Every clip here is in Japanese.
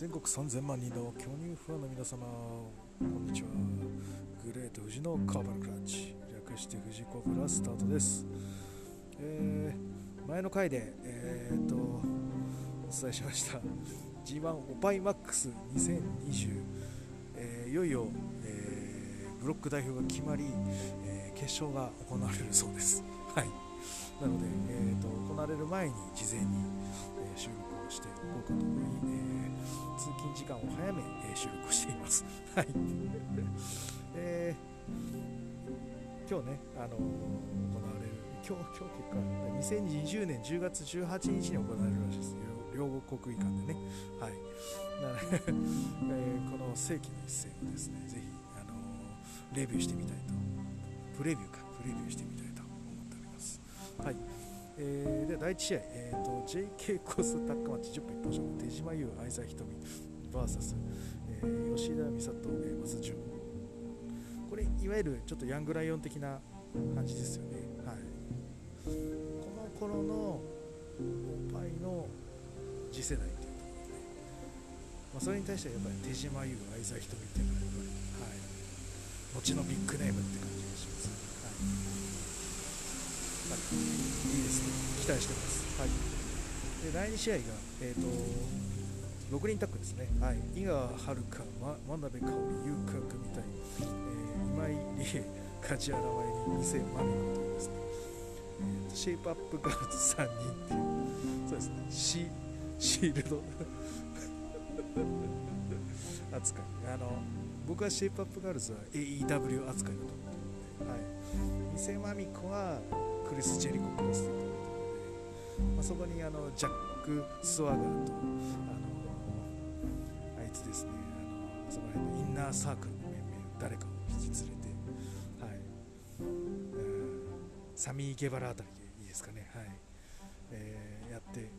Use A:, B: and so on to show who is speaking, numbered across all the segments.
A: 全国3000万人の巨乳ファンの皆様こんにちは。グレート富士のカーバルクラッチ。略して富士コブラスタートです、えー前の回で、えー、とお伝えしました。G1 オパイマックス2020、えーいよいよ、えーブロック代表が決まり、えー決勝が行われるそうです。はい。なので、えー、と行われる前に事前に、えー収録をしていこうかと思い、えー通勤時間を早め、えー収録しています。はい。えー今日ね、あのー行われる、今日、今日結果、2020年10月18日に行われるらしいです。両両国技館でね。はい。なので、えーこの世紀の一戦をですね、ぜひ、あのーレビューしてみたいと、プレビューか、プレビューしてみたいと思っております。はい。えーで第1試合、えー、と JK コースタックマッチ10分一本勝負手島優愛沢ひとみ VS、えー吉田美里、えー、松潤。これいわゆるちょっとヤングライオン的な感じですよね、はい、この頃のおっぱいの次世代っていうところで、まあ、それに対してはやっぱり手島優愛沢ひとみっていうのはやっぱり、はい、後のビッグネームって感じがします、はい。はい、いいですね、期待してます。はい、で第2試合が、えー、と6人タッグですね、はい、井川遥、ま、真鍋かおり、優香組対、えー今井理恵、梶原舞に伊勢真美子というですね、えーとシェイプアップガールズ3人っていう、そうですね、シシールド扱い。あの、僕はシェイプアップガールズは AEW 扱いだと思ってるので、はい、伊勢真美子はクリス・ジェリコクロスという、まあ、そこにあのジャック・スワガーとあのあいつですねあのそこら辺のインナーサークルの面々誰かを引き連れて、はい。サミー・ゲバラあたりでいいですかね、はいえーやって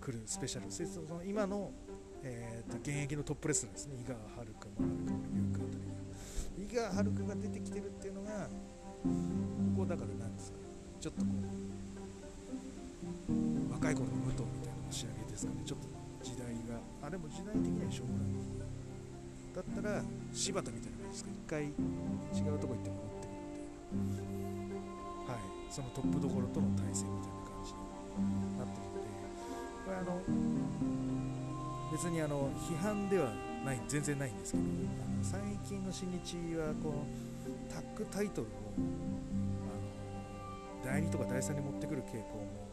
A: くるスペシャルそその今の、えーと現役のトップレスラーですね。井川遥真鍋か優香あたりが井川遥が出てきてるっていうのがここだからなんですかちょっとこう若い頃の武藤みたいな仕上げですかね。ちょっと時代があれも時代的にはしょうがない。だったら柴田みたいな感じですか。一回違うとこ行って戻ってくるみたいなはい。そのトップどころとの対戦みたいな感じになってるので。これあの別にあの批判ではない全然ないんですけどあの最近の新日はこのタッグタイトルをあの第2とか第3に持ってくる傾向も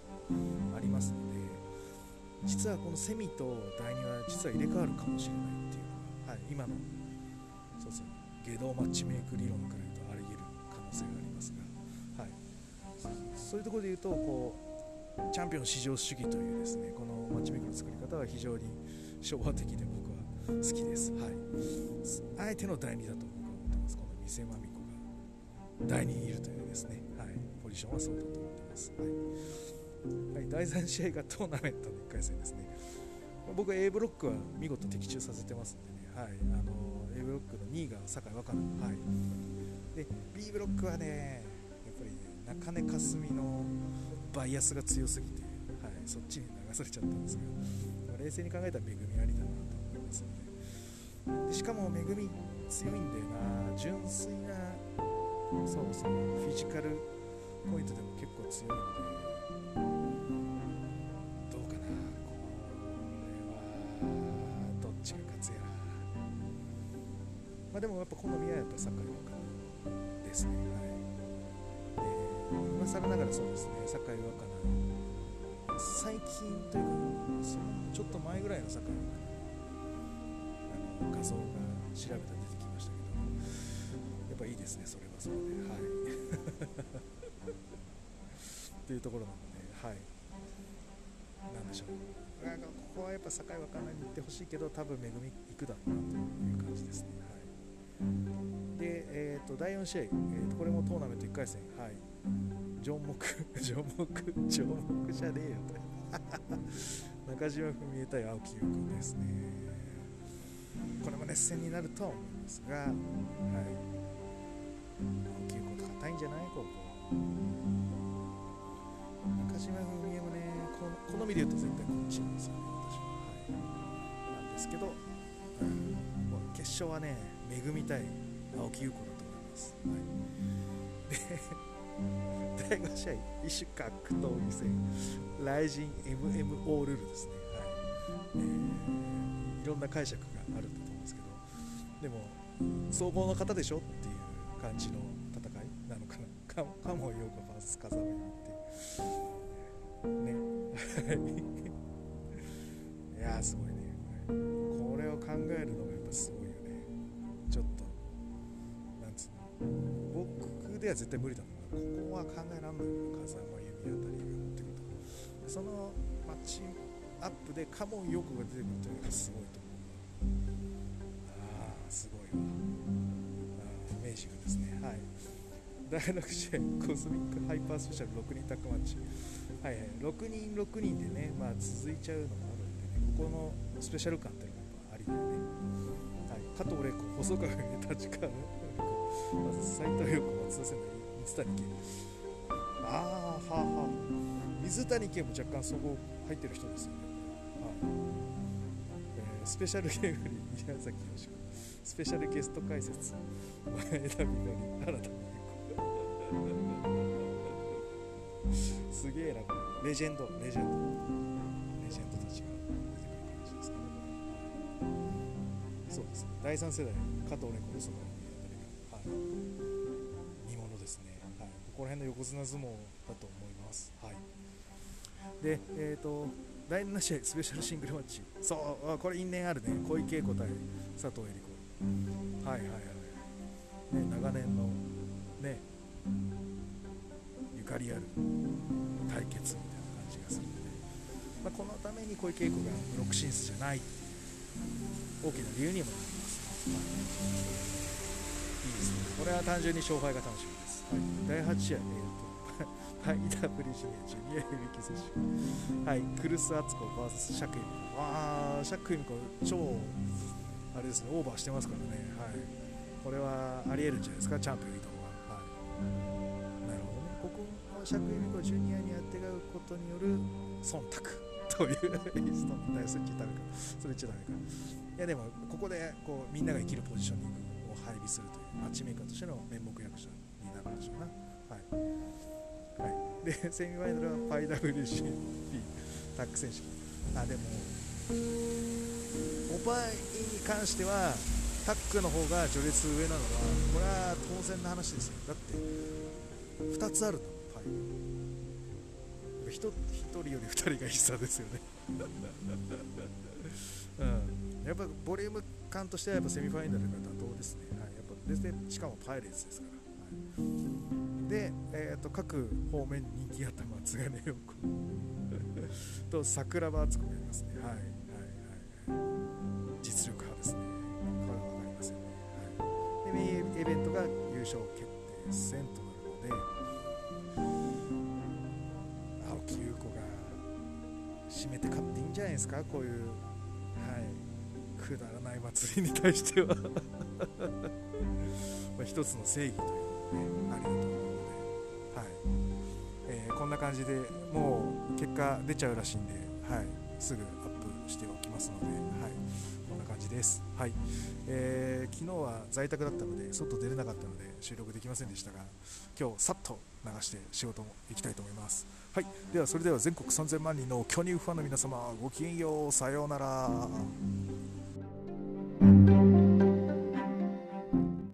A: あります。ので実はこのセミと第2は実は入れ替わるかもしれないっていうのは、はい、今のそうそう下道マッチメイク理論から言うとあり得る可能性がありますが、はい、そういうところで言うとこうチャンピオン至上主義というですねこのマッチメイクの作り方は非常に昭和的で僕は好きです、はい、あえての第2だと僕は思ってますこの店まみ子が第2にいるというですね、はい、ポジションはそうだと思ってます、はい。はい、第3試合がトーナメントの1回戦ですね。僕は A ブロックは見事的中させてますんでね、はい、あの A ブロックの2位が酒井若菜、はい、で B ブロックはねやっぱりね中根かすみのバイアスが強すぎて、はい、そっちに流されちゃったんですけど、冷静に考えたら恵みありだなと思いますので。でしかも恵み強いんだよな。純粋なそうそうフィジカルポイントでも結構強いので。まあでもやっぱ好みはやっぱ酒井若菜ですねはい。で今更ながらそうですね酒井若菜。最近というかそのちょっと前ぐらいの酒井若菜。あの画像が調べたら出てきましたけどやっぱいいですねそれはそれではい。っていうところなのではい。なんでしょう。ここはやっぱ酒井若菜に行ってほしいけど多分めぐみ行くだろうなという感じですねはい。で、えー、と第4試合、えーとこれもトーナメント1回戦、はい、ジョン・ モク、ジョン・モク、ジョン・モクじゃねえよと。中島文江対青木優君ですね。これも熱戦になるとは思いますが、はい、青木優子と硬いんじゃない？ここ。中島文江もね、この好みで言うと絶対こっちなんですよね、私は。はい、なんですけど、うん、決勝はね恵みたい青木優子だと思います、はい、で第5試合異種格闘技戦ライジン MMO ルールですね、はい。えー、いろんな解釈があるんだと思うんですけどでも総合の方でしょっていう感じの戦いなのかな。かかもようこ VS 風上って。ね。い。やすごいね。これを考えるのがやっぱすごい。ねちょっとなんつうの僕では絶対無理だもんここは考えらんないよ風間由美あたりが持ってくるとそのマッチアップでカモンヨコが出てくるというのがすごいと思うああすごいわあアメージングですねはい。第6試合コスミックハイパースペシャル6人タッグマッチはいはい6人6人でねまあ続いちゃうのもあるんでねここのスペシャル感っていうのがやっぱありだよね、はい、加藤玲子細川立川まず斎藤陽子松田聖奈水谷圭ああはあはあ水谷圭も若干そこ入ってる人ですよね。はい、えースペシャルゲームに宮崎美子スペシャルゲスト解説前田美波原田美子。すげえなレジェンドレジェンド。そうですね。第3世代加藤玲子細川はい。見ものですね、はい、ここら辺の横綱相撲だと思います。はい。でえっ、と第7試合スペシャルシングルマッチ。そうこれ因縁あるね。小池栄子対佐藤恵理子。はいはいはい、ね、長年のねゆかりある対決みたいな感じがするので、まあ、このために小池栄子がブロック進出じゃない。って大きな理由にもなります、はい、いいですねこれは単純に勝敗が楽しみです、はい、第8試合、えーとはい。WGA ジュニアヘビー級選手はいクルス・アツコ VS シャク・エミコわあシャク・エミコ超あれですねオーバーしてますからねはいこれはありえるんじゃないですか。チャンピオン移動ははい。なるほどね。ここはシャク・エミコジュニアにあてがうことによる忖度というストンだよそれ言っちゃダメかそれ言っちゃダメかいやでもここでこうみんなが生きるポジショニングを配備するというマッチメーカーとしての面目役者になるんでしょうなはいはい、でセミファイナルは 5WCP タッグ選手権あでもオパイに関してはタッグの方が序列上なのはこれは当然の話ですよ。だって2つあるのパイ 1, 人より2人が必殺ですよね。うん、やっぱボリューム感としてはやっぱセミファイナルが妥当ですね、はい、やっぱでしかもパイレーツですから、はい、で、えー、と各方面に人気あった松金陽子と桜庭敦子がいますね。はい。はい。はい。はい実力派ですね。これは分かりますよね、はい、でメインイベントが優勝決定戦となるので締めて買っていいんじゃないですか？こういうはい。くだらない祭りに対しては。まあ一つの正義というのがねありだと思うので、はい。えーこんな感じでもう結果出ちゃうらしいんで、はい、すぐアップしておきますので、はい、です、はい。えー、昨日は在宅だったので外出れなかったので収録できませんでしたが今日さっと流して仕事も行きたいと思います、はい、ではそれでは全国3000万人の巨乳ファンの皆様ごきげんよう。さようなら。